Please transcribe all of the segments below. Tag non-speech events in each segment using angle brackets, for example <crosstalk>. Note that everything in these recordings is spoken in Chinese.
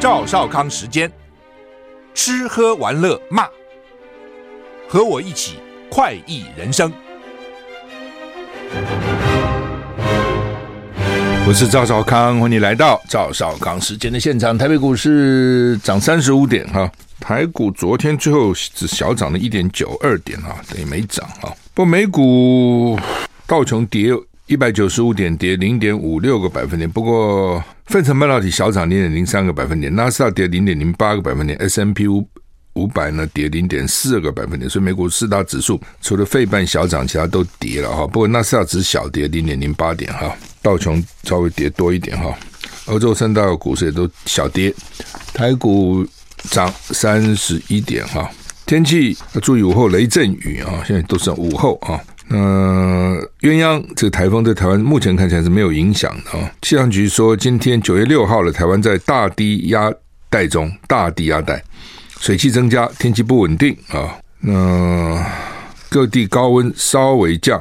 赵少康时间，吃喝玩乐骂，和我一起快意人生。我是赵少康，欢迎来到赵少康时间的现场。台北股市涨三十五点哈，台股昨天最后只小涨了一点九二点哈，等于没涨哈。不美股道琼跌一百九十五点，跌零点五六个百分点。不过费城半导体小涨零点零三个百分点，纳斯达跌零点零八个百分点，S M P 五五百呢跌零点四个百分点。所以美股四大指数除了费半小涨，其他都跌了哈。不过纳斯达只小跌零点零八点哈。道琼稍微跌多一点哈，欧洲三大股市也都小跌，台股涨三十一点哈。天气要注意午后雷阵雨啊，现在都是午后啊。那鸳鸯这个台风对台湾目前看起来是没有影响的啊。气象局说，今天九月六号了，台湾在大低压带中，大低压带水汽增加，天气不稳定啊。那各地高温稍微降，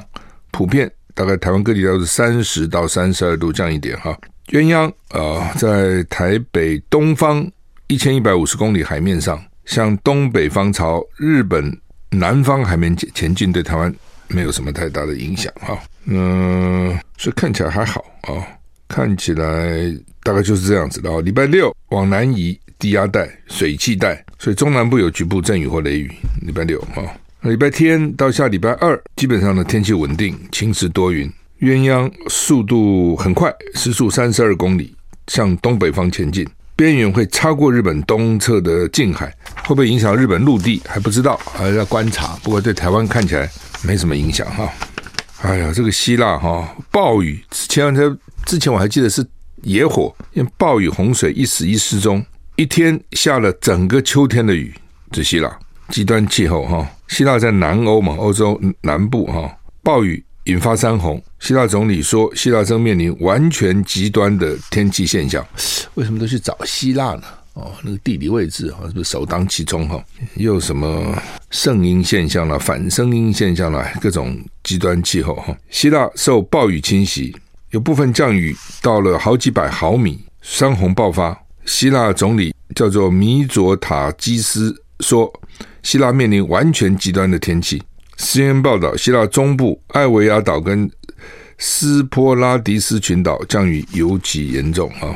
普遍。大概台湾各地都是三十到三十二度，降一点哈。鸳鸯啊、在台北东方一千一百五十公里海面上，向东北方朝日本南方海面前前进，对台湾没有什么太大的影响哈。嗯，所以看起来还好啊，看起来大概就是这样子的。礼拜六往南移，低压带、水汽带，所以中南部有局部阵雨或雷雨。礼拜六哈。礼拜天到下礼拜二，基本上的天气稳定，晴时多云。鸳鸯速度很快，时速三十二公里，向东北方前进，边缘会超过日本东侧的近海，会不会影响日本陆地还不知道，还要观察。不过对台湾看起来没什么影响哈。哎呀，这个希腊哈暴雨，前两天之前我还记得是野火，因为暴雨洪水一死一失踪，一天下了整个秋天的雨，这希腊。极端气候哈，希腊在南欧嘛，欧洲南部哈，暴雨引发山洪。希腊总理说，希腊正面临完全极端的天气现象。为什么都去找希腊呢？哦，那个地理位置哈，是不是首当其冲哈？又什么圣婴现象了、反圣婴现象了，各种极端气候哈。希腊受暴雨侵袭，有部分降雨到了好几百毫米，山洪爆发。希腊总理叫做米佐塔基斯说。希腊面临完全极端的天气。CNN 报道，希腊中部艾维亚岛跟斯波拉迪斯群岛降雨尤其严重啊！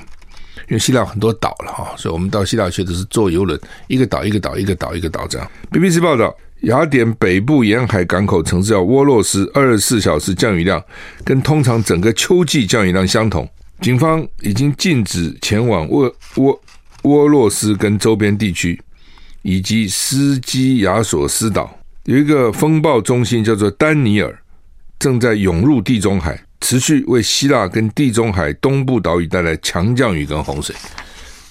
因为希腊很多岛了哈，所以我们到希腊去都是坐游轮，一个岛一个岛一个岛一个岛这样。BBC 报道，雅典北部沿海港口城市叫沃洛斯，二十四小时降雨量跟通常整个秋季降雨量相同。警方已经禁止前往沃沃沃洛斯跟周边地区。以及斯基亚索斯岛有一个风暴中心叫做丹尼尔，正在涌入地中海，持续为希腊跟地中海东部岛屿带来强降雨跟洪水，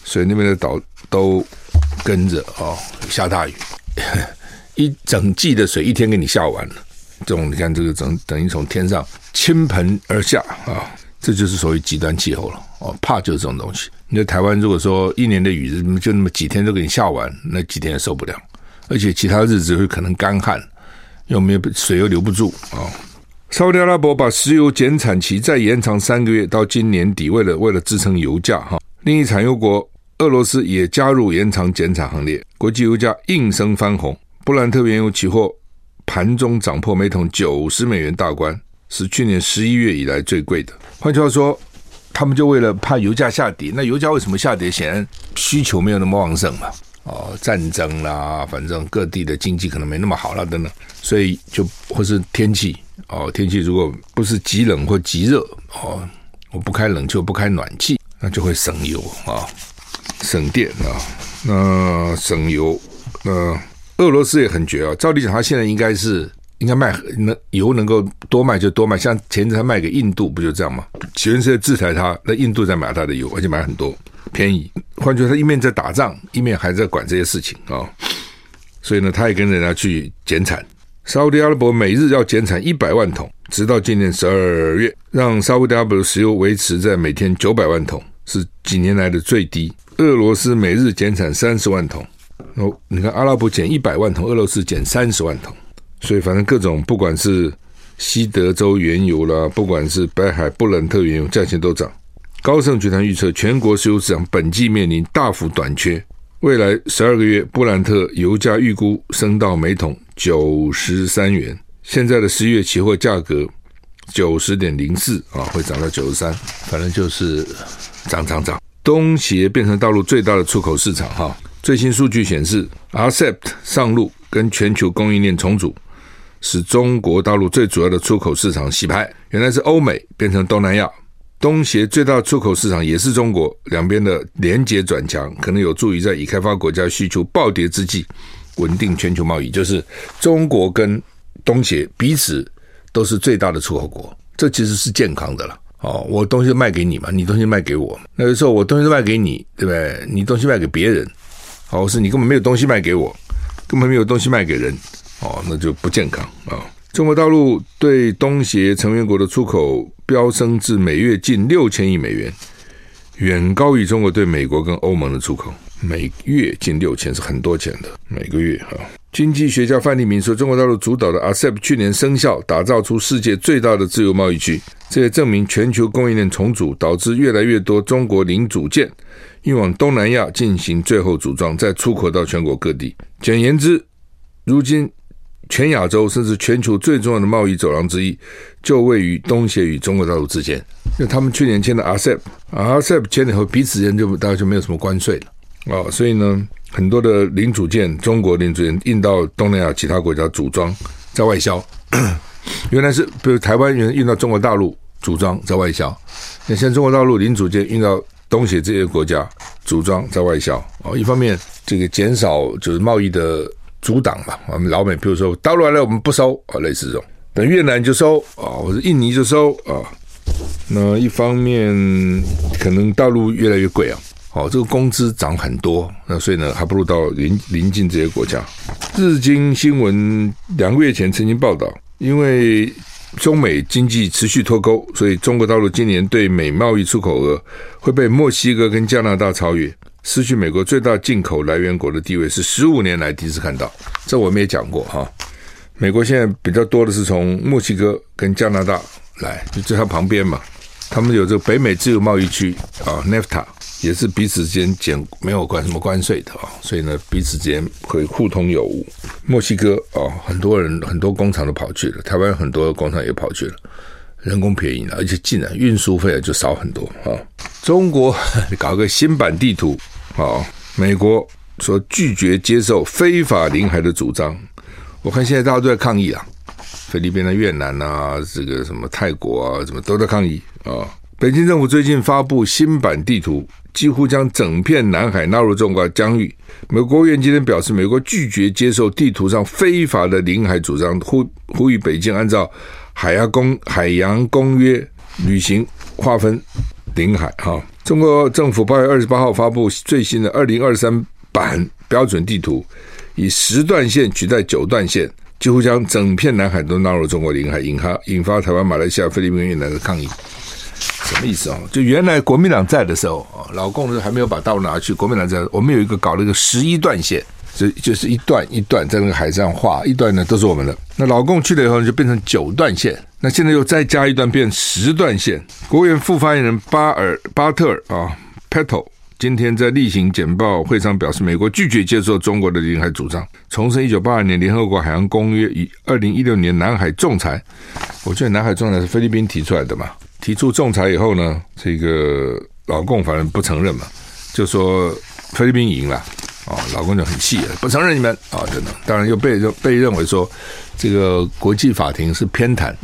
所以那边的岛都跟着哦下大雨，<laughs> 一整季的水一天给你下完了，这种你看这个等等于从天上倾盆而下啊，这就是属于极端气候了。哦，怕就是这种东西。你在台湾，如果说一年的雨就那么几天都给你下完，那几天也受不了，而且其他日子会可能干旱，又没有水又留不住啊。沙特阿拉伯把石油减产期再延长三个月，到今年底，为了为了支撑油价哈。另一产油国俄罗斯也加入延长减产行列，国际油价应声翻红，布兰特原油期货盘中涨破每桶九十美元大关，是去年十一月以来最贵的。换句话说。他们就为了怕油价下跌，那油价为什么下跌？显然需求没有那么旺盛嘛。哦，战争啦，反正各地的经济可能没那么好了等等，所以就或是天气哦，天气如果不是极冷或极热哦，我不开冷气，不开暖气，那就会省油啊，省电啊，那省油。那俄罗斯也很绝啊，照理讲，他现在应该是。应该卖能油能够多卖就多卖，像前阵他卖给印度不就这样吗？全世界制裁他，那印度在买他的油，而且买很多，便宜。换句话说，他一面在打仗，一面还在管这些事情啊、哦。所以呢，他也跟人家去减产。沙乌地阿拉伯每日要减产一百万桶，直到今年十二月，让沙乌地阿拉伯的石油维持在每天九百万桶，是几年来的最低。俄罗斯每日减产三十万桶，哦，你看阿拉伯减一百万桶，俄罗斯减三十万桶。所以，反正各种不管是西德州原油啦，不管是北海布伦特原油，价钱都涨。高盛集团预测，全国石油市场本季面临大幅短缺。未来十二个月，布兰特油价预估升到每桶九十三元。现在的十月期货价格九十点零四啊，会涨到九十三，反正就是涨涨涨。东协变成大陆最大的出口市场哈。最新数据显示，RCEP 上路跟全球供应链重组，使中国大陆最主要的出口市场洗牌。原来是欧美变成东南亚。东协最大出口市场也是中国，两边的连结转强，可能有助于在已开发国家需求暴跌之际，稳定全球贸易。就是中国跟东协彼此都是最大的出口国，这其实是健康的了。哦，我东西卖给你嘛，你东西卖给我。那个时候我东西卖给你，对不对？你东西卖给别人，哦，是你根本没有东西卖给我，根本没有东西卖给人，哦，那就不健康啊。中国大陆对东协成员国的出口飙升至每月近六千亿美元，远高于中国对美国跟欧盟的出口。每月近六千是很多钱的，每个月哈。经济学家范立明说，中国大陆主导的 ASEP 去年生效，打造出世界最大的自由贸易区。这也证明全球供应链重组导致越来越多中国零组件运往东南亚进行最后组装，再出口到全国各地。简言之，如今。全亚洲甚至全球最重要的贸易走廊之一，就位于东协与中国大陆之间。因为他们去年签的 RCEP，RCEP 签了以后，彼此间就大概就没有什么关税了啊、哦。所以呢，很多的零组件，中国零组件运到东南亚其他国家组装，在外销。<coughs> 原来是比如台湾原运到中国大陆组装，在外销。那现在中国大陆零组件运到东协这些国家组装，在外销。哦，一方面这个减少就是贸易的。阻挡嘛，我们老美，比如说大陆来了，我们不收啊，类似这种。等越南就收啊，或者印尼就收啊。那一方面，可能大陆越来越贵啊，好，这个工资涨很多，那所以呢，还不如到邻邻近这些国家。日经新闻两个月前曾经报道，因为中美经济持续脱钩，所以中国大陆今年对美贸易出口额会被墨西哥跟加拿大超越。失去美国最大进口来源国的地位是十五年来第一次看到，这我们也讲过哈。美国现在比较多的是从墨西哥跟加拿大来，就在它旁边嘛。他们有这个北美自由贸易区啊，NAFTA 也是彼此之间减没有关什么关税的啊，所以呢彼此之间会互通有无。墨西哥啊，很多人很多工厂都跑去了，台湾很多工厂也跑去了。人工便宜了，而且竟然运输费就少很多啊！中国 <laughs> 搞个新版地图好，美国说拒绝接受非法领海的主张。我看现在大家都在抗议啊，菲律宾的越南啊，这个什么泰国啊，什么都在抗议啊。北京政府最近发布新版地图，几乎将整片南海纳入中国疆域。美国国务院今天表示，美国拒绝接受地图上非法的领海主张，呼呼吁北京按照。海洋公海洋公约履行划分领海哈，中国政府八月二十八号发布最新的二零二三版标准地图，以十段线取代九段线，几乎将整片南海都纳入中国领海，引发引发台湾、马来西亚、菲律宾、越南的抗议。什么意思啊？就原来国民党在的时候啊，老共还没有把大陆拿去，国民党在，我们有一个搞了一个十一段线。就就是一段一段在那个海上画，一段呢都是我们的。那老共去了以后就变成九段线，那现在又再加一段变十段线。国务院副发言人巴尔巴特尔啊，Patel 今天在例行简报会上表示，美国拒绝接受中国的领海主张，重申一九八二年联合国海洋公约与二零一六年南海仲裁。我觉得南海仲裁是菲律宾提出来的嘛，提出仲裁以后呢，这个老共反正不承认嘛，就说菲律宾赢了。哦，老公就很气了，不承认你们啊，等等。当然又被认被认为说，这个国际法庭是偏袒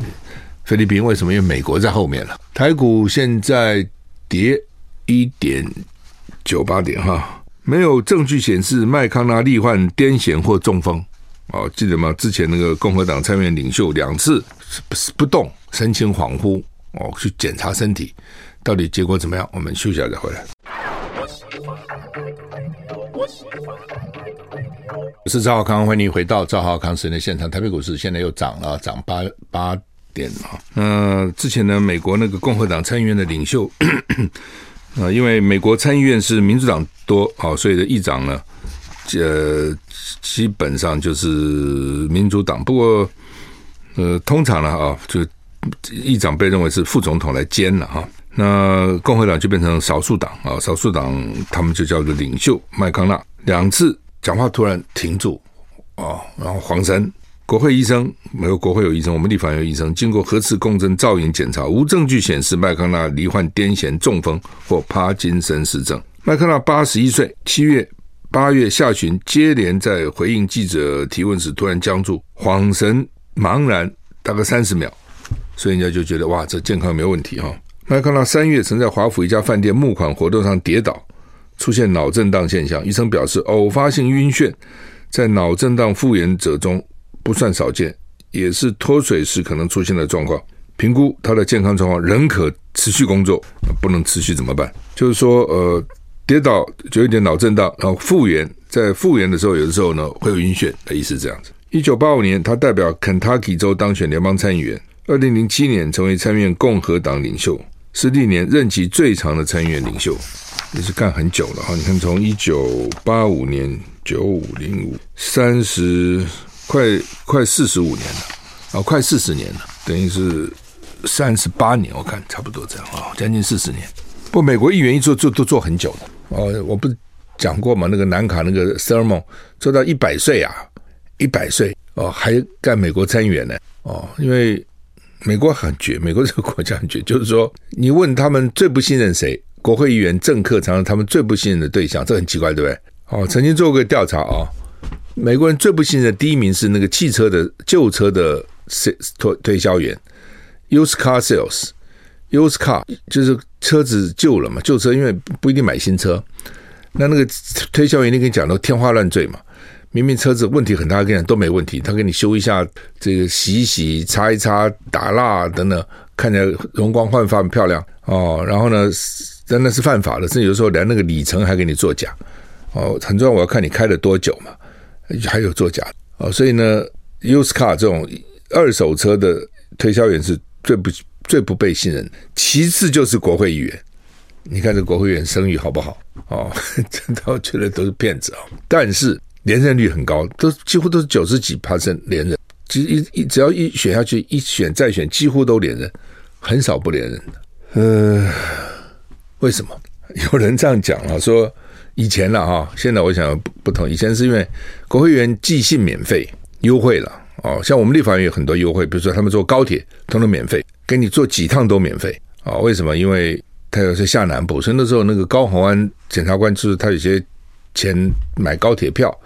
菲律宾，为什么？因为美国在后面了。台股现在跌一点九八点哈，没有证据显示麦康纳罹患癫痫或中风。哦，记得吗？之前那个共和党参院领袖两次不不动，神情恍惚哦，去检查身体，到底结果怎么样？我们休息一下再回来。我是赵浩康，欢迎回到赵浩康时间的现场。台北股市现在又涨了，涨八八点啊。那之前呢，美国那个共和党参议院的领袖，啊，因为美国参议院是民主党多啊，所以的议长呢，呃，基本上就是民主党。不过，呃，通常呢啊，就议长被认为是副总统来兼了哈。那共和党就变成少数党啊，少数党他们就叫做领袖麦康纳，两次讲话突然停住啊，然后黄山。国会医生没有，国会有医生，我们立法有医生。经过核磁共振造影检查，无证据显示麦康纳罹患癫痫、中风或帕金森氏症。麦康纳八十一岁，七月、八月下旬接连在回应记者提问时突然僵住，恍神茫然，大概三十秒，所以人家就觉得哇，这健康没有问题哈。麦康纳三月曾在华府一家饭店募款活动上跌倒，出现脑震荡现象。医生表示，偶发性晕眩在脑震荡复原者中。不算少见，也是脱水时可能出现的状况。评估他的健康状况，仍可持续工作。不能持续怎么办？就是说，呃，跌倒就有点脑震荡，然后复原，在复原的时候，有的时候呢会有晕眩的意思，这样子。一九八五年，他代表肯塔基州当选联邦参议员。二零零七年，成为参院共和党领袖，是历年任期最长的参议院领袖，也是干很久了哈。你看，从一九八五年九五零五三十。快快四十五年了，啊，快四十年了，等于是三十八年，我看差不多这样啊，将近四十年。不，美国议员一做做都做很久的哦，我不是讲过嘛，那个南卡那个 Thurmond 做到一百岁啊，一百岁哦，还干美国参议员呢哦，因为美国很绝，美国这个国家很绝，就是说你问他们最不信任谁，国会议员、政客常常他们最不信任的对象，这很奇怪，对不对？哦，曾经做过个调查啊。美国人最不信任的第一名是那个汽车的旧车的推推销员，used car sales，used car 就是车子旧了嘛，旧车因为不一定买新车，那那个推销员你跟你讲的天花乱坠嘛，明明车子问题很大，跟你都没问题，他给你修一下，这个洗一洗、擦一擦、打蜡等等，看起来容光焕发、很漂亮哦。然后呢，真的是犯法的，甚至有时候连那个里程还给你作假哦。很重要，我要看你开了多久嘛。还有作假哦，所以呢，used car 这种二手车的推销员是最不最不被信任。其次就是国会议员，<laughs> 你看这国会议员声誉好不好？哦，真的我觉得都是骗子啊。但是连任率很高，都几乎都是九十几趴连任。其实一一只要一选下去，一选再选，几乎都连任，很少不连任的。呃，为什么？有人这样讲啊，说。以前了哈，现在我想不不同。以前是因为国会员寄信免费优惠了哦，像我们立法院有很多优惠，比如说他们坐高铁通通免费，给你坐几趟都免费啊？为什么？因为他有些下南部，所以那时候那个高虹安检察官就是他有些钱买高铁票。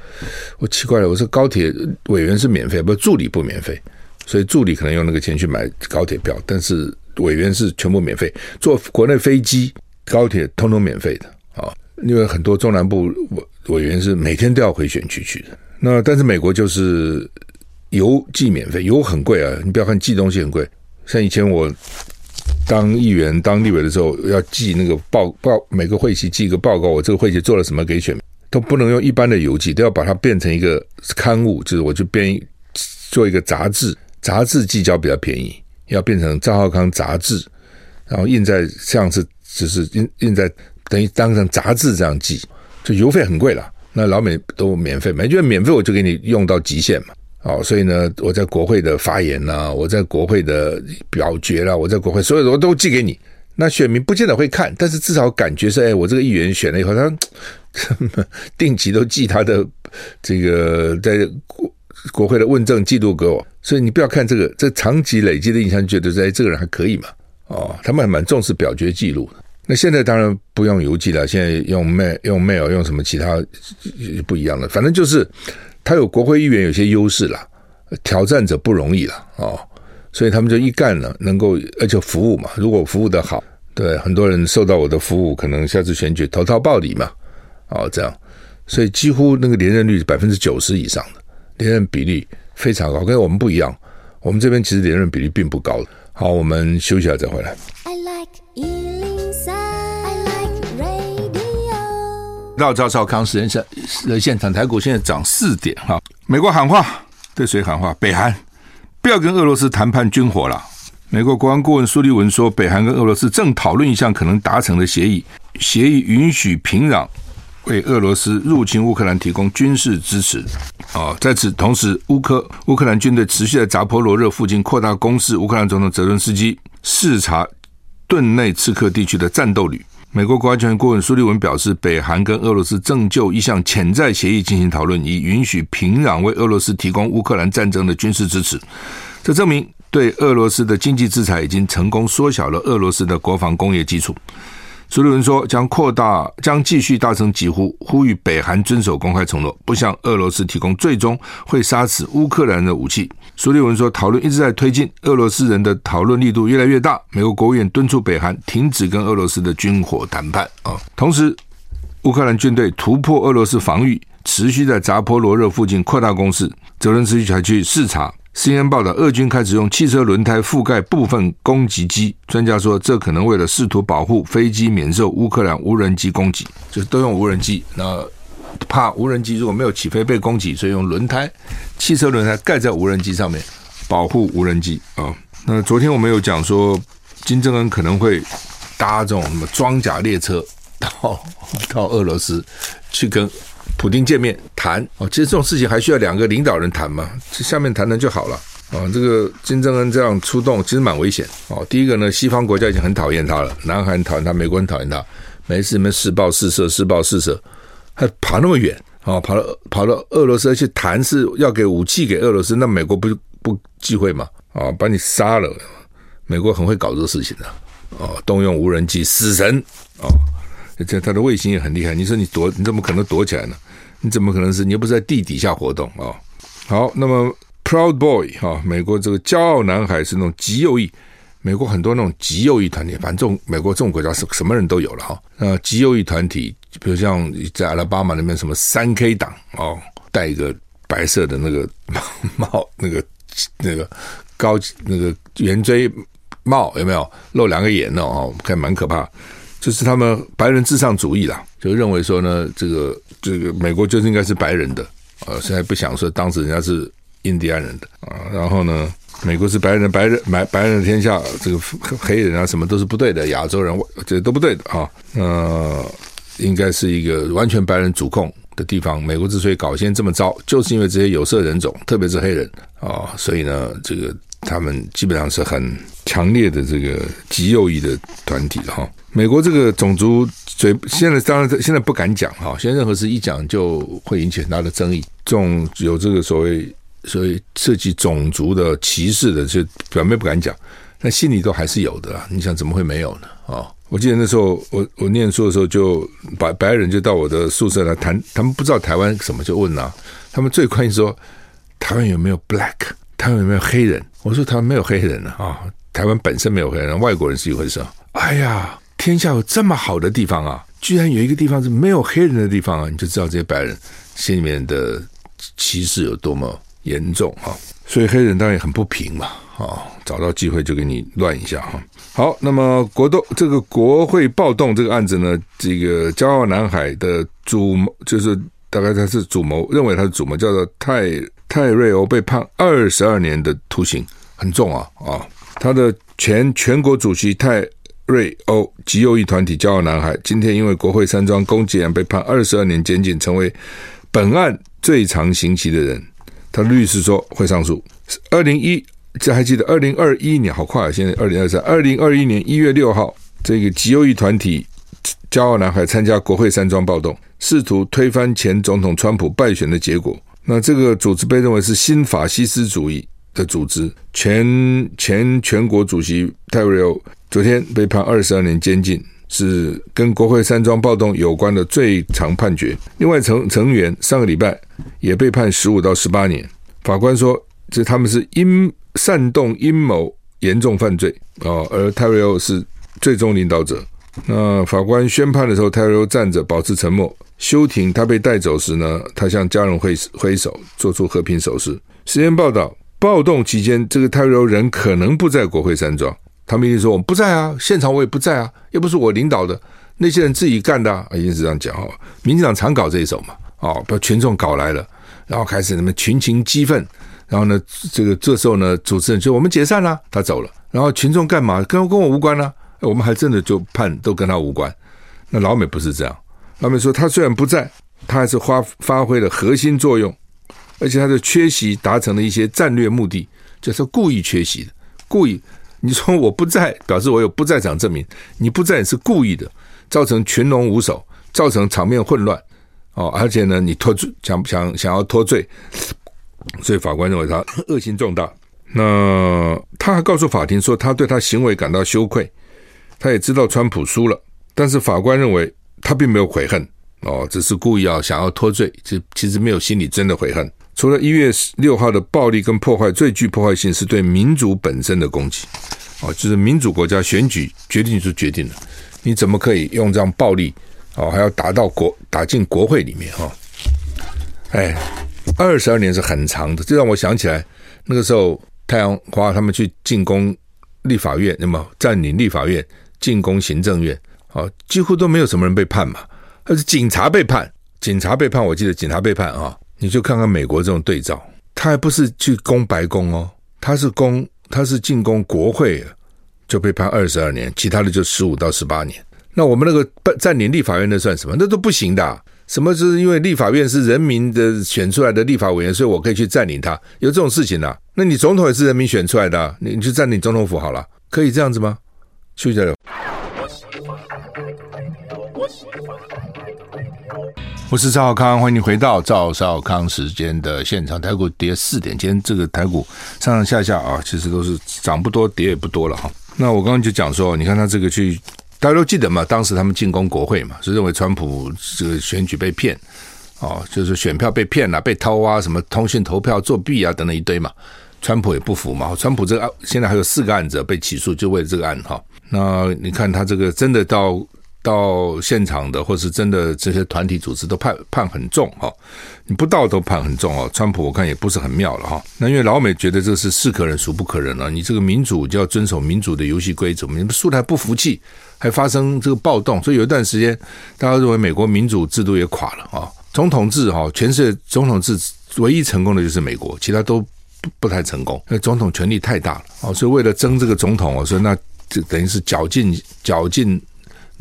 我奇怪了，我说高铁委员是免费，不助理不免费，所以助理可能用那个钱去买高铁票，但是委员是全部免费，坐国内飞机、高铁通通免费的啊。因为很多中南部委委员是每天都要回选区去的，那但是美国就是邮寄免费，邮很贵啊！你不要看寄东西很贵，像以前我当议员、当立委的时候，要寄那个报报，每个会期寄一个报告，我这个会期做了什么给选民，都不能用一般的邮寄，都要把它变成一个刊物，就是我就编做一个杂志，杂志寄交比较便宜，要变成赵浩康杂志，然后印在像是只是印印在。等于当成杂志这样寄，就邮费很贵了。那老美都免费，没觉得免费我就给你用到极限嘛。哦，所以呢，我在国会的发言呐，我在国会的表决啦，我在国会所有的我都寄给你。那选民不见得会看，但是至少感觉是，哎，我这个议员选了以后，他 <laughs> 定期都寄他的这个在国国会的问政记录给我。所以你不要看这个，这长期累积的印象，觉得哎，这个人还可以嘛。哦，他们还蛮重视表决记录的。那现在当然不用邮寄了，现在用 mail 用 mail 用什么其他不一样的，反正就是他有国会议员有些优势了，挑战者不容易了哦，所以他们就一干了，能够而且服务嘛，如果服务的好，对很多人受到我的服务，可能下次选举投桃报李嘛，哦这样，所以几乎那个连任率百分之九十以上的连任比例非常高，跟我们不一样，我们这边其实连任比例并不高。好，我们休息一下再回来。I like 到赵少康时间现的现场，台股现在涨四点哈。美国喊话，对谁喊话？北韩不要跟俄罗斯谈判军火了。美国国安顾问苏利文说，北韩跟俄罗斯正讨论一项可能达成的协议，协议允许平壤为俄罗斯入侵乌克兰提供军事支持。啊，在此同时，乌克乌克兰军队持续在扎波罗热附近扩大攻势。乌克兰总统泽伦斯基视察。顿内刺客地区的战斗旅。美国国家安全顾问苏利文表示，北韩跟俄罗斯正就一项潜在协议进行讨论，以允许平壤为俄罗斯提供乌克兰战争的军事支持。这证明对俄罗斯的经济制裁已经成功缩小了俄罗斯的国防工业基础。苏利文说，将扩大，将继续大声疾呼，呼吁北韩遵守公开承诺，不向俄罗斯提供最终会杀死乌克兰的武器。苏利文说，讨论一直在推进，俄罗斯人的讨论力度越来越大。美国国务院敦促北韩停止跟俄罗斯的军火谈判啊。同时，乌克兰军队突破俄罗斯防御，持续在扎波罗热附近扩大攻势。泽伦斯基还去视察。CNN 报道，俄军开始用汽车轮胎覆盖部分攻击机。专家说，这可能为了试图保护飞机免受乌克兰无人机攻击，就是都用无人机。那怕无人机如果没有起飞被攻击，所以用轮胎、汽车轮胎盖在无人机上面，保护无人机啊。那昨天我们有讲说，金正恩可能会搭这种什么装甲列车到到俄罗斯去跟。普京见面谈哦，其实这种事情还需要两个领导人谈嘛，这下面谈谈就好了啊。这个金正恩这样出动其实蛮危险哦。第一个呢，西方国家已经很讨厌他了，南韩讨厌他，美国很讨厌他，每次你们试爆试射，试爆试射，还跑那么远啊，跑到跑到俄罗斯去谈是要给武器给俄罗斯，那美国不不忌讳嘛啊，把你杀了，美国很会搞这个事情的哦，动用无人机，死神哦，这他的卫星也很厉害，你说你躲，你怎么可能躲起来呢？你怎么可能是？你又不是在地底下活动啊、哦？好，那么 Proud Boy 哈、哦，美国这个骄傲男孩是那种极右翼，美国很多那种极右翼团体，反正这种美国这种国家是什么人都有了哈。那极右翼团体，比如像在阿拉巴马那边什么三 K 党哦，戴一个白色的那个帽，那个那个高那个圆锥帽有没有露两个眼哦？看蛮可怕。就是他们白人至上主义啦，就认为说呢，这个这个美国就是应该是白人的，呃，现在不想说当时人家是印第安人的啊，然后呢，美国是白人，白人白白人的天下，这个黑人啊什么都是不对的，亚洲人这都不对的啊，呃，应该是一个完全白人主控的地方。美国之所以搞现在这么糟，就是因为这些有色人种，特别是黑人啊，所以呢，这个他们基本上是很强烈的这个极右翼的团体哈。美国这个种族嘴现在当然现在不敢讲哈，现在任何事一讲就会引起很大的争议。这种有这个所谓所谓涉及种族的歧视的，就表面不敢讲，但心里都还是有的啦。你想怎么会没有呢？啊，我记得那时候我我念书的时候，就白白人就到我的宿舍来谈，他们不知道台湾什么就问啊，他们最关心说台湾有没有 black，台湾有没有黑人？我说台湾没有黑人啊，台湾本身没有黑人，外国人是一回事。哎呀。天下有这么好的地方啊，居然有一个地方是没有黑人的地方啊，你就知道这些白人心里面的歧视有多么严重啊！所以黑人当然也很不平嘛，啊，找到机会就给你乱一下哈。好，那么国动这个国会暴动这个案子呢，这个骄傲南海的主谋就是大概他是主谋，认为他是主谋，叫做泰泰瑞欧被判二十二年的徒刑，很重啊啊！他的前全国主席泰。瑞欧极右翼团体骄傲男孩今天因为国会山庄攻击案被判二十二年监禁，成为本案最长刑期的人。他律师说会上诉。二零一，这还记得二零二一年，好快啊！现在二零二三，二零二一年一月六号，这个极右翼团体骄傲男孩参加国会山庄暴动，试图推翻前总统川普败选的结果。那这个组织被认为是新法西斯主义的组织。前前全国主席泰瑞欧。昨天被判二十二年监禁，是跟国会山庄暴动有关的最长判决。另外成成员上个礼拜也被判十五到十八年。法官说，这他们是阴煽动阴谋严重犯罪啊，而泰瑞欧是最终领导者。那法官宣判的时候，泰瑞欧站着保持沉默。休庭他被带走时呢，他向家人挥挥手，做出和平手势。时间报道，暴动期间，这个泰瑞欧人可能不在国会山庄。他们一定说我们不在啊，现场我也不在啊，又不是我领导的，那些人自己干的啊，一定是这样讲哦。民进党常搞这一手嘛，哦，把群众搞来了，然后开始什么群情激愤，然后呢，这个这时候呢，主持人就我们解散了，他走了，然后群众干嘛？跟跟我无关啊，我们还真的就判都跟他无关。那老美不是这样，老美说他虽然不在，他还是发发挥了核心作用，而且他的缺席达成了一些战略目的，就是故意缺席的，故意。你说我不在，表示我有不在场证明，你不在是故意的，造成群龙无首，造成场面混乱哦，而且呢，你脱罪，想想想要脱罪，所以法官认为他恶行重大。那他还告诉法庭说，他对他行为感到羞愧，他也知道川普输了，但是法官认为他并没有悔恨哦，只是故意要想要脱罪，这其实没有心里真的悔恨。除了一月六号的暴力跟破坏，最具破坏性是对民主本身的攻击哦，就是民主国家选举决定就决定了，你怎么可以用这样暴力哦，还要打到国打进国会里面哈？哎，二十二年是很长的，这让我想起来那个时候。太阳花他们去进攻立法院，那么占领立法院，进攻行政院，啊，几乎都没有什么人被判嘛，而是警察被判，警察被判，我记得警察被判啊，你就看看美国这种对照，他还不是去攻白宫哦，他是攻，他是进攻国会，就被判二十二年，其他的就十五到十八年。那我们那个占领立法院那算什么？那都不行的。什么是因为立法院是人民的选出来的立法委员，所以我可以去占领它？有这种事情啊？那你总统也是人民选出来的，你你去占领总统府好了，可以这样子吗？休息一我是赵少康，欢迎你回到赵少康时间的现场。台股跌四点，今天这个台股上上下下啊，其实都是涨不多，跌也不多了哈。那我刚刚就讲说，你看他这个去。大家都记得嘛？当时他们进攻国会嘛，是认为川普这个选举被骗，哦，就是选票被骗了、被偷啊，什么通讯投票作弊啊等等一堆嘛。川普也不服嘛。川普这个案现在还有四个案子被起诉，就为了这个案哈。那你看他这个真的到。到现场的，或是真的这些团体组织都判判很重哈，你不到都判很重哦。川普我看也不是很妙了哈。那因为老美觉得这是是可忍孰不可忍了，你这个民主就要遵守民主的游戏规则，你们输的还不服气，还发生这个暴动，所以有一段时间大家认为美国民主制度也垮了啊。总统制哈，全世界总统制唯一成功的就是美国，其他都不不太成功，因为总统权力太大了啊。所以为了争这个总统，我说那就等于是绞尽绞尽。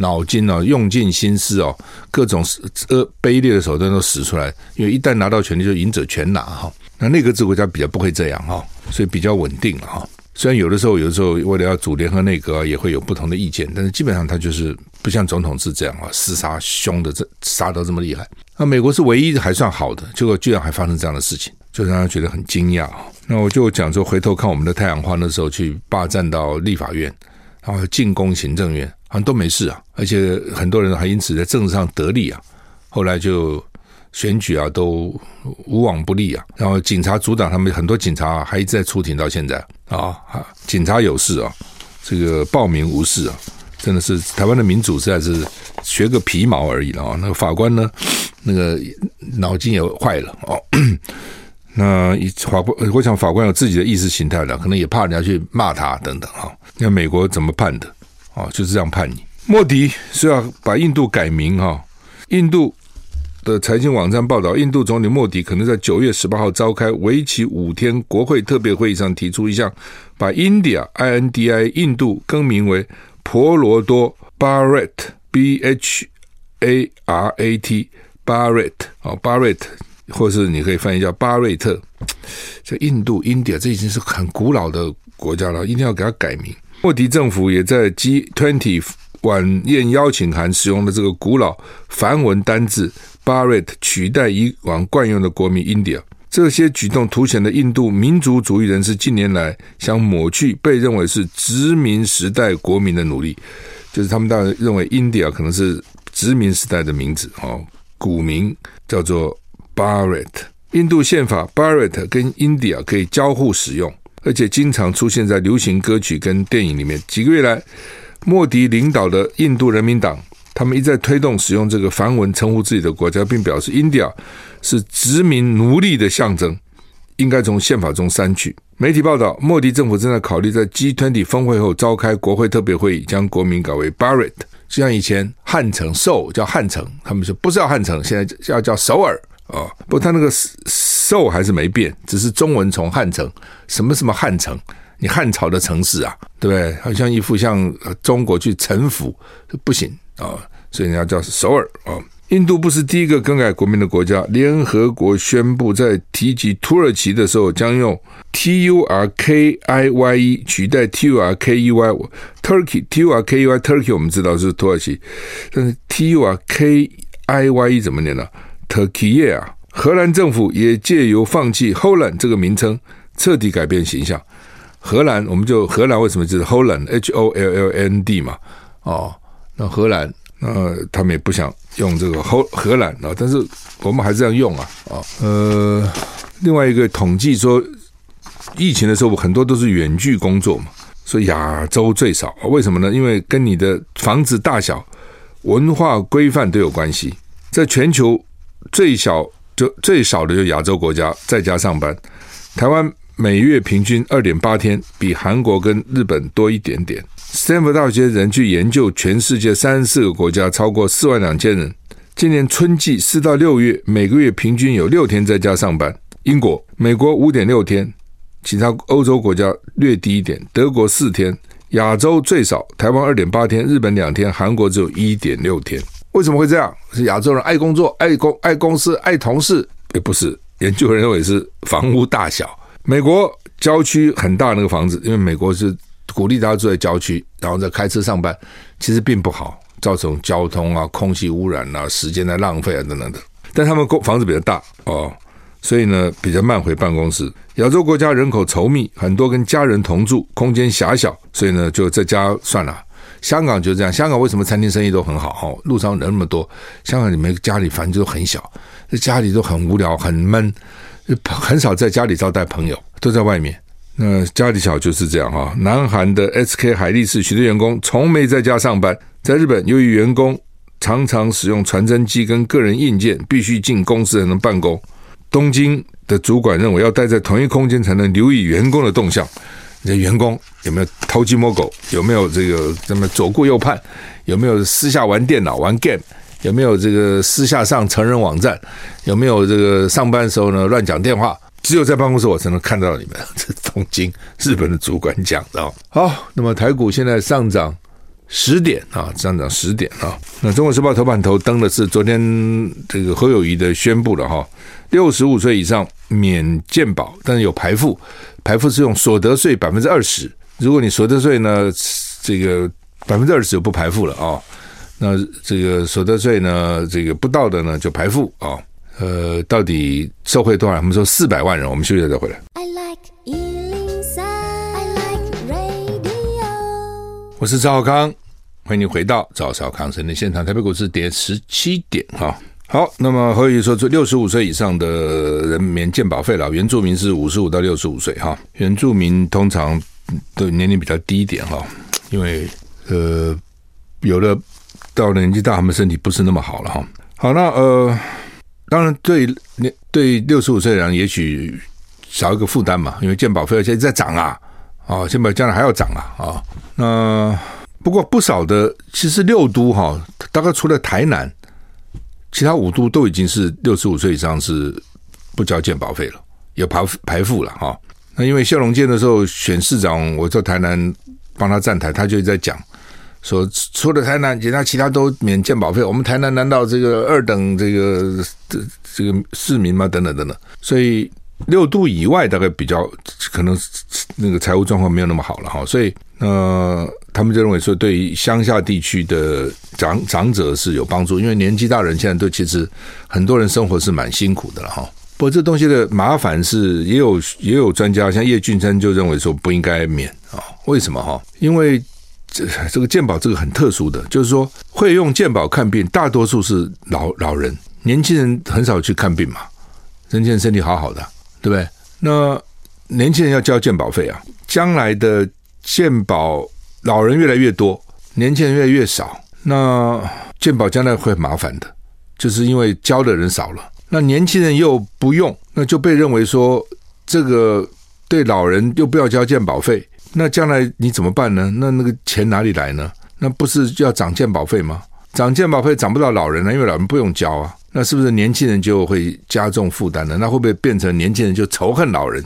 脑筋哦，用尽心思哦，各种呃卑劣的手段都使出来，因为一旦拿到权力，就赢者全拿哈。那内阁制国家比较不会这样哈，所以比较稳定了哈。虽然有的时候，有的时候为了要组联合内阁也会有不同的意见，但是基本上他就是不像总统制这样啊，厮杀凶的这杀的这么厉害。那美国是唯一还算好的，结果居然还发生这样的事情，就让他觉得很惊讶。那我就讲说，回头看我们的太阳花那时候去霸占到立法院，然后进攻行政院。好像都没事啊，而且很多人还因此在政治上得利啊。后来就选举啊都无往不利啊。然后警察阻挡他们，很多警察还一直在出庭到现在啊。警察有事啊，这个暴民无事啊，真的是台湾的民主实在是学个皮毛而已了啊。那个法官呢，那个脑筋也坏了哦。<clears throat> 那法官，我想法官有自己的意识形态的，可能也怕人家去骂他等等哈。那美国怎么判的？啊，就是这样判你。莫迪是要把印度改名哈。印度的财经网站报道，印度总理莫迪可能在九月十八号召开为期五天国会特别会议上提出一项，把 India I N D I 印度更名为婆罗多 （Barat B H A R A T Bharat 啊 Bharat，或是你可以翻译叫巴瑞特。这印度 India 这已经是很古老的国家了，一定要给它改名。莫迪政府也在 G20 晚宴邀请函使用的这个古老梵文单字 Bharat 取代以往惯用的国名 India。这些举动凸显了印度民族主义人士近年来想抹去被认为是殖民时代国民的努力。就是他们当然认为 India 可能是殖民时代的名字哦，古名叫做 Bharat。印度宪法 b a r r e t 跟 India 可以交互使用。而且经常出现在流行歌曲跟电影里面。几个月来，莫迪领导的印度人民党，他们一再推动使用这个梵文称呼自己的国家，并表示 India 是殖民奴隶的象征，应该从宪法中删去。媒体报道，莫迪政府正在考虑在 G20 峰会后召开国会特别会议，将国名改为 Bharat，就像以前汉城、首叫汉城，他们说不是叫汉城，现在要叫首尔。啊，不他那个 <laughs> <laughs> 首还是没变，只是中文从汉城，什么什么汉城，你汉朝的城市啊，对不对？好像一副像中国去臣服不行啊，所以人家叫首尔啊。印度不是第一个更改国名的国家。联合国宣布，在提及土耳其的时候，将用 T U R K I Y E 取代 T U R K E Y。Turkey T U R K E Y Turkey 我们知道是土耳其，但是 T U R K I Y E 怎么念呢？Turkey 啊！荷兰政府也借由放弃 Holland 这个名称，彻底改变形象。荷兰，我们就荷兰为什么就是 Holland H O L L N D 嘛？哦，那荷兰，那他们也不想用这个荷荷兰啊，但是我们还是这样用啊啊。呃，另外一个统计说，疫情的时候很多都是远距工作嘛，所以亚洲最少。为什么呢？因为跟你的房子大小、文化规范都有关系。在全球最小就最少的就亚洲国家在家上班，台湾。每月平均二点八天，比韩国跟日本多一点点。斯坦福大学人去研究全世界三十四个国家，超过四万两千人。今年春季四到六月，每个月平均有六天在家上班。英国、美国五点六天，其他欧洲国家略低一点。德国四天，亚洲最少，台湾二点八天，日本两天，韩国只有一点六天。为什么会这样？是亚洲人爱工作、爱公、爱公司、爱同事？也不是，研究人认为是房屋大小。美国郊区很大那个房子，因为美国是鼓励大家住在郊区，然后再开车上班，其实并不好，造成交通啊、空气污染啊、时间的浪费啊等等的。但他们公房子比较大哦，所以呢比较慢回办公室。亚洲国家人口稠密，很多跟家人同住，空间狭小，所以呢就在家算了。香港就这样，香港为什么餐厅生意都很好？哈，路上人那么多，香港里面家里房子都很小，这家里都很无聊、很闷。很少在家里招待朋友，都在外面。那家里小就是这样哈。南韩的 SK 海力士许多员工从没在家上班。在日本，由于员工常常使用传真机跟个人硬件，必须进公司才能办公。东京的主管认为，要待在同一空间才能留意员工的动向。你的员工有没有偷鸡摸狗？有没有这个什么左顾右盼？有没有私下玩电脑玩 game？有没有这个私下上成人网站？有没有这个上班的时候呢乱讲电话？只有在办公室我才能看到你们。这东京日本的主管讲的哦。好，那么台股现在上涨十点啊，上涨十点啊。那中国时报头版头登的是昨天这个侯友宜的宣布了哈，六十五岁以上免健保，但是有排富，排付是用所得税百分之二十。如果你所得税呢，这个百分之二十就不排付了啊。那这个所得税呢，这个不到的呢就排付啊。呃，到底受惠多少？我们说四百万人。我们休息再回来。I like 103, I like radio。我是赵少康，欢迎你回到赵少康生的现场。台北股市跌十七点哈。好，那么何以说，这六十五岁以上的人免健保费了。原住民是五十五到六十五岁哈。原住民通常的年龄比较低一点哈，因为呃有的。到年纪大，他们身体不是那么好了哈。好，那呃，当然对年对六十五岁的人，也许少一个负担嘛，因为健保费现在在涨啊，啊，健保将来还要涨啊，啊，那不过不少的，其实六都哈，大概除了台南，其他五都都已经是六十五岁以上是不交健保费了，有排排付了哈。那因为谢龙健的时候选市长，我在台南帮他站台，他就在讲。说除了台南，其他其他都免健保费。我们台南难道这个二等这个这这个市民吗？等等等等。所以六度以外，大概比较可能那个财务状况没有那么好了哈。所以呃，他们就认为说，对于乡下地区的长长者是有帮助，因为年纪大人现在都其实很多人生活是蛮辛苦的了哈。不过这东西的麻烦是，也有也有专家像叶俊生就认为说不应该免啊。为什么哈？因为这这个健保这个很特殊的，就是说会用健保看病，大多数是老老人，年轻人很少去看病嘛。年轻人身体好好的，对不对？那年轻人要交健保费啊，将来的健保老人越来越多，年轻人越来越少，那健保将来会麻烦的，就是因为交的人少了，那年轻人又不用，那就被认为说这个对老人又不要交健保费。那将来你怎么办呢？那那个钱哪里来呢？那不是要涨健保费吗？涨健保费涨不到老人了，因为老人不用交啊。那是不是年轻人就会加重负担呢？那会不会变成年轻人就仇恨老人？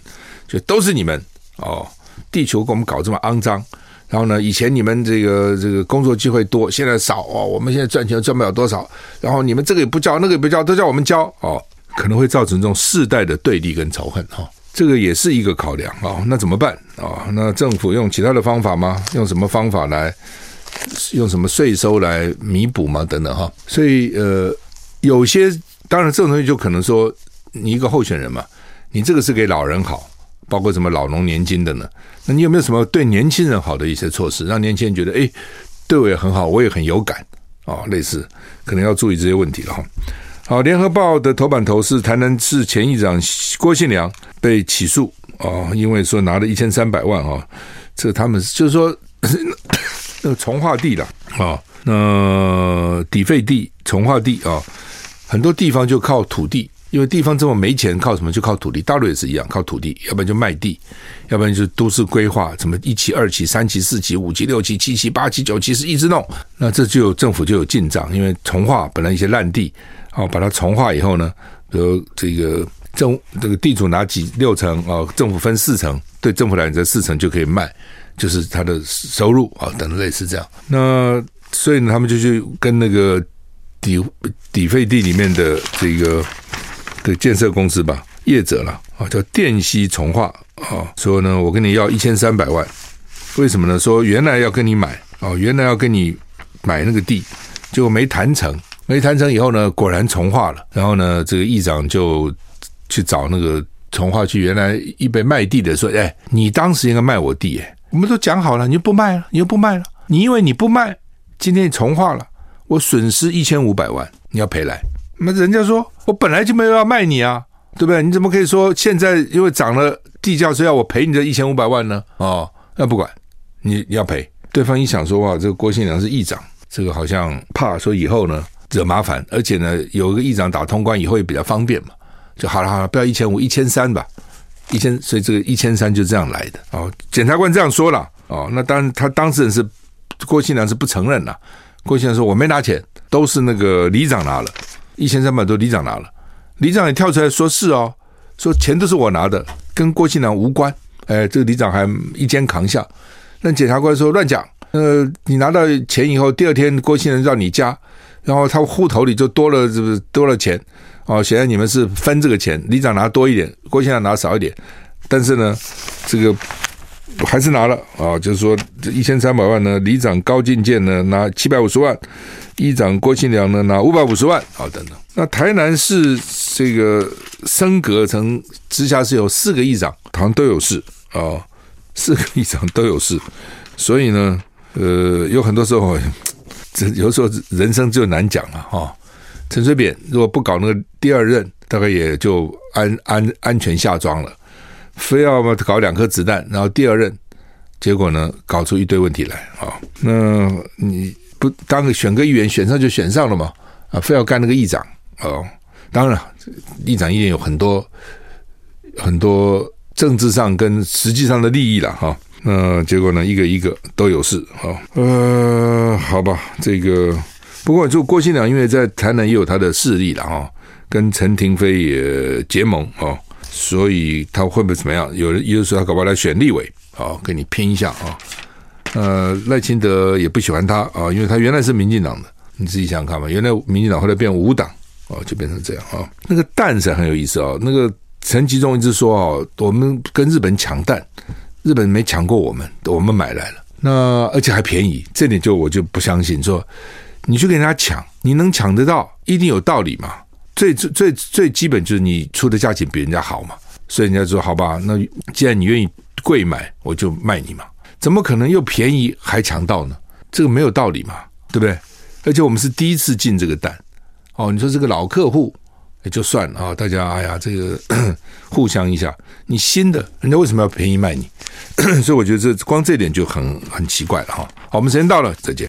就都是你们哦，地球给我们搞这么肮脏，然后呢，以前你们这个这个工作机会多，现在少哦。我们现在赚钱赚不了多少，然后你们这个也不交，那个也不交，都叫我们交哦，可能会造成这种世代的对立跟仇恨哈。这个也是一个考量啊。那怎么办啊？那政府用其他的方法吗？用什么方法来？用什么税收来弥补吗？等等哈。所以呃，有些当然这种东西就可能说，你一个候选人嘛，你这个是给老人好。包括什么老农年金的呢？那你有没有什么对年轻人好的一些措施，让年轻人觉得哎，对我也很好，我也很有感啊、哦？类似可能要注意这些问题了哈。好，联合报的头版头是台南市前议长郭信良被起诉啊、哦，因为说拿了一千三百万啊、哦，这他们就是说 <coughs> 那个从化地了啊、那抵费地从化地啊、很多地方就靠土地。因为地方这么没钱，靠什么？就靠土地。大陆也是一样，靠土地，要不然就卖地，要不然就都市规划，什么一期、二期、三期、四期、五期、六期、七期、八期、九期是一直弄。那这就政府就有进账，因为从化本来一些烂地，哦，把它从化以后呢，比如这个政这个地主拿几六成啊，政府分四成，对政府来讲这四成就可以卖，就是他的收入啊，等等类似这样。那所以呢，他们就去跟那个抵抵废地里面的这个。的建设公司吧，业者了啊，叫电西重化啊，说呢，我跟你要一千三百万，为什么呢？说原来要跟你买啊，原来要跟你买那个地，结果没谈成，没谈成以后呢，果然重化了，然后呢，这个议长就去找那个重化区原来预备卖地的说，哎，你当时应该卖我地，哎，我们都讲好了，你又不卖了，你又不卖了，你因为你不卖，今天你重化了，我损失一千五百万，你要赔来。那人家说，我本来就没有要卖你啊，对不对？你怎么可以说现在因为涨了地价，所以要我赔你这一千五百万呢？哦，那不管你你要赔。对方一想说哇，这个郭新良是议长，这个好像怕说以后呢惹麻烦，而且呢有一个议长打通关以后也比较方便嘛，就好了好了，不要一千五，一千三吧，一千，所以这个一千三就这样来的。哦，检察官这样说了，哦，那当然他当事人是郭新良是不承认了。郭信良说我没拿钱，都是那个里长拿了。一千三百多，里长拿了，里长也跳出来说是哦，说钱都是我拿的，跟郭信良无关。哎，这个里长还一肩扛下。那检察官说乱讲，呃，你拿到钱以后，第二天郭信良到你家，然后他户头里就多了，是不是多了钱？哦，显然你们是分这个钱，里长拿多一点，郭信良拿少一点。但是呢，这个还是拿了啊，就是说这一千三百万呢，里长高进健呢拿七百五十万。议长郭庆良呢拿五百五十万，好等等。那台南市这个升格成直辖市有四个议长，好像都有事啊、四个议长都有事，所以呢，呃，有很多时候，<laughs> 这有时候人生就难讲了哈。陈水扁如果不搞那个第二任，大概也就安安安全下庄了，非要嘛搞两颗子弹，然后第二任，结果呢搞出一堆问题来啊、那你。不当个选个议员选上就选上了嘛？啊，非要干那个议长哦。当然，议长一定有很多很多政治上跟实际上的利益了哈。那结果呢，一个一个都有事哈。呃，好吧，这个不过就郭新良，因为在台南也有他的势力了哈，跟陈廷妃也结盟哦，所以他会不会怎么样？有人有的时候他搞不好来选立委啊，跟你拼一下啊。呃，赖清德也不喜欢他啊，因为他原来是民进党的，你自己想想看嘛。原来民进党后来变无党哦，就变成这样啊。那个蛋是很有意思啊。那个陈吉仲一直说哦，我们跟日本抢蛋，日本没抢过我们，我们买来了，那而且还便宜，这点就我就不相信。说你去跟人家抢，你能抢得到，一定有道理嘛。最最最最基本就是你出的价钱比人家好嘛，所以人家说好吧，那既然你愿意贵买，我就卖你嘛。怎么可能又便宜还强盗呢？这个没有道理嘛，对不对？而且我们是第一次进这个蛋，哦，你说这个老客户也就算了啊、大家哎呀，这个 <clears throat> 互相一下，你新的人家为什么要便宜卖你？<coughs> 所以我觉得这光这点就很很奇怪了哈。好，我们时间到了，再见。